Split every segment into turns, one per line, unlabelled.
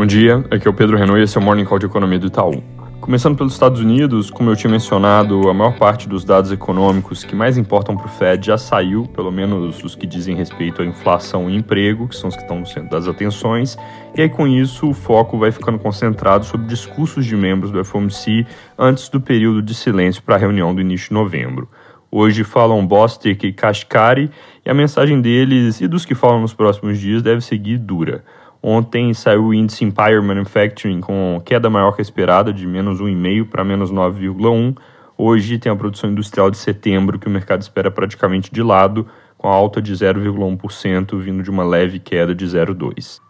Bom dia, aqui é o Pedro Renault e esse é o Morning Call de Economia do Itaú. Começando pelos Estados Unidos, como eu tinha mencionado, a maior parte dos dados econômicos que mais importam para o Fed já saiu, pelo menos os que dizem respeito à inflação e emprego, que são os que estão no centro das atenções, e aí com isso o foco vai ficando concentrado sobre discursos de membros do FOMC antes do período de silêncio para a reunião do início de novembro. Hoje falam Bostic e Kashkari, e a mensagem deles e dos que falam nos próximos dias deve seguir dura. Ontem saiu o índice Empire Manufacturing com queda maior que a esperada, de menos 1,5 para menos 9,1. Hoje tem a produção industrial de setembro, que o mercado espera praticamente de lado, com alta de 0,1%, vindo de uma leve queda de 0,2%.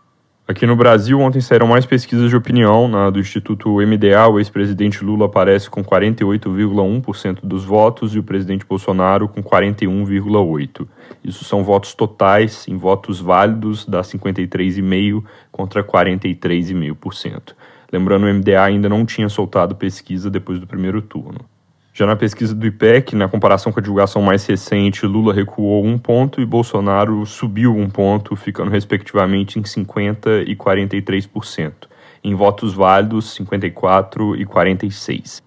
Aqui no Brasil, ontem saíram mais pesquisas de opinião. Na do Instituto MDA, o ex-presidente Lula aparece com 48,1% dos votos e o presidente Bolsonaro com 41,8%. Isso são votos totais, em votos válidos, dá 53,5% contra 43,5%. Lembrando, o MDA ainda não tinha soltado pesquisa depois do primeiro turno. Já na pesquisa do IPEC, na comparação com a divulgação mais recente, Lula recuou um ponto e Bolsonaro subiu um ponto, ficando respectivamente em 50% e 43%. Em votos válidos, 54% e 46%.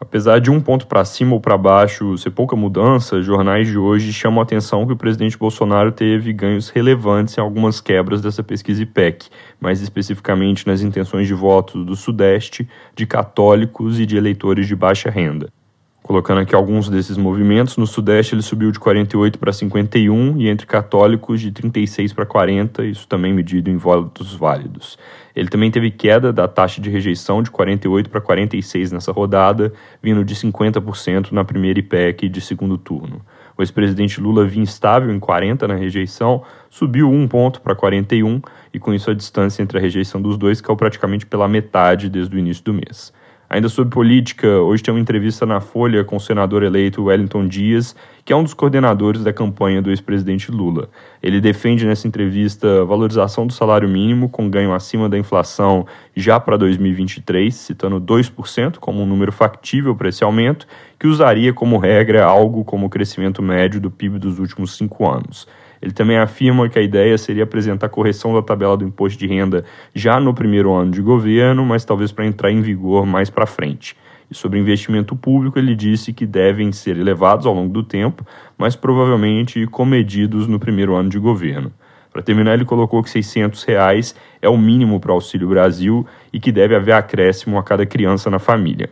Apesar de um ponto para cima ou para baixo ser pouca mudança, jornais de hoje chamam a atenção que o presidente Bolsonaro teve ganhos relevantes em algumas quebras dessa pesquisa IPEC, mais especificamente nas intenções de votos do Sudeste, de católicos e de eleitores de baixa renda. Colocando aqui alguns desses movimentos, no Sudeste ele subiu de 48 para 51 e entre católicos de 36 para 40, isso também medido em votos válidos. Ele também teve queda da taxa de rejeição de 48 para 46 nessa rodada, vindo de 50% na primeira IPEC de segundo turno. O ex-presidente Lula vinha estável em 40 na rejeição, subiu um ponto para 41 e com isso a distância entre a rejeição dos dois caiu praticamente pela metade desde o início do mês. Ainda sobre política, hoje tem uma entrevista na Folha com o senador eleito Wellington Dias, que é um dos coordenadores da campanha do ex-presidente Lula. Ele defende nessa entrevista valorização do salário mínimo com ganho acima da inflação já para 2023, citando 2% como um número factível para esse aumento, que usaria como regra algo como o crescimento médio do PIB dos últimos cinco anos. Ele também afirma que a ideia seria apresentar correção da tabela do imposto de renda já no primeiro ano de governo, mas talvez para entrar em vigor mais para frente. E sobre investimento público, ele disse que devem ser elevados ao longo do tempo, mas provavelmente comedidos no primeiro ano de governo. Para terminar, ele colocou que 600 reais é o mínimo para o Auxílio Brasil e que deve haver acréscimo a cada criança na família.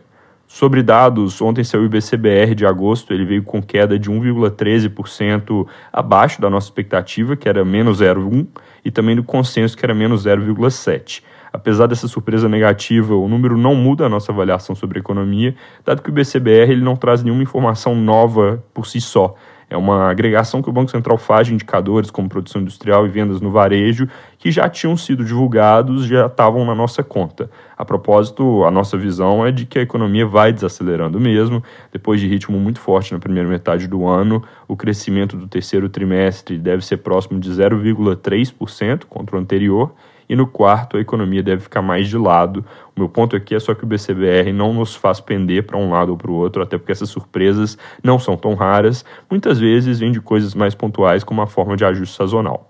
Sobre dados, ontem saiu o IBCBR de agosto, ele veio com queda de 1,13% abaixo da nossa expectativa, que era menos 0,1%, e também do consenso, que era menos 0,7%. Apesar dessa surpresa negativa, o número não muda a nossa avaliação sobre a economia, dado que o IBCBR ele não traz nenhuma informação nova por si só. É uma agregação que o Banco Central faz de indicadores como produção industrial e vendas no varejo, que já tinham sido divulgados, já estavam na nossa conta. A propósito, a nossa visão é de que a economia vai desacelerando mesmo. Depois de ritmo muito forte na primeira metade do ano, o crescimento do terceiro trimestre deve ser próximo de 0,3% contra o anterior e no quarto a economia deve ficar mais de lado. O meu ponto aqui é só que o BCBR não nos faz pender para um lado ou para o outro, até porque essas surpresas não são tão raras, muitas vezes vêm de coisas mais pontuais como a forma de ajuste sazonal.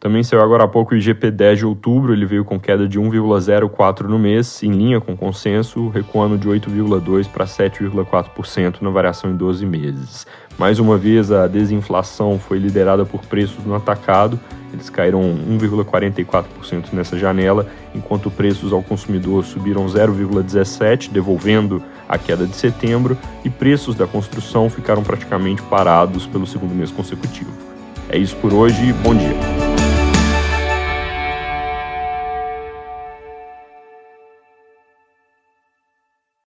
Também saiu agora há pouco o IGP-10 de outubro, ele veio com queda de 1,04 no mês, em linha com o consenso, recuando de 8,2% para 7,4% na variação em 12 meses. Mais uma vez, a desinflação foi liderada por preços no atacado, eles caíram 1,44% nessa janela, enquanto preços ao consumidor subiram 0,17%, devolvendo a queda de setembro, e preços da construção ficaram praticamente parados pelo segundo mês consecutivo. É isso por hoje, bom dia.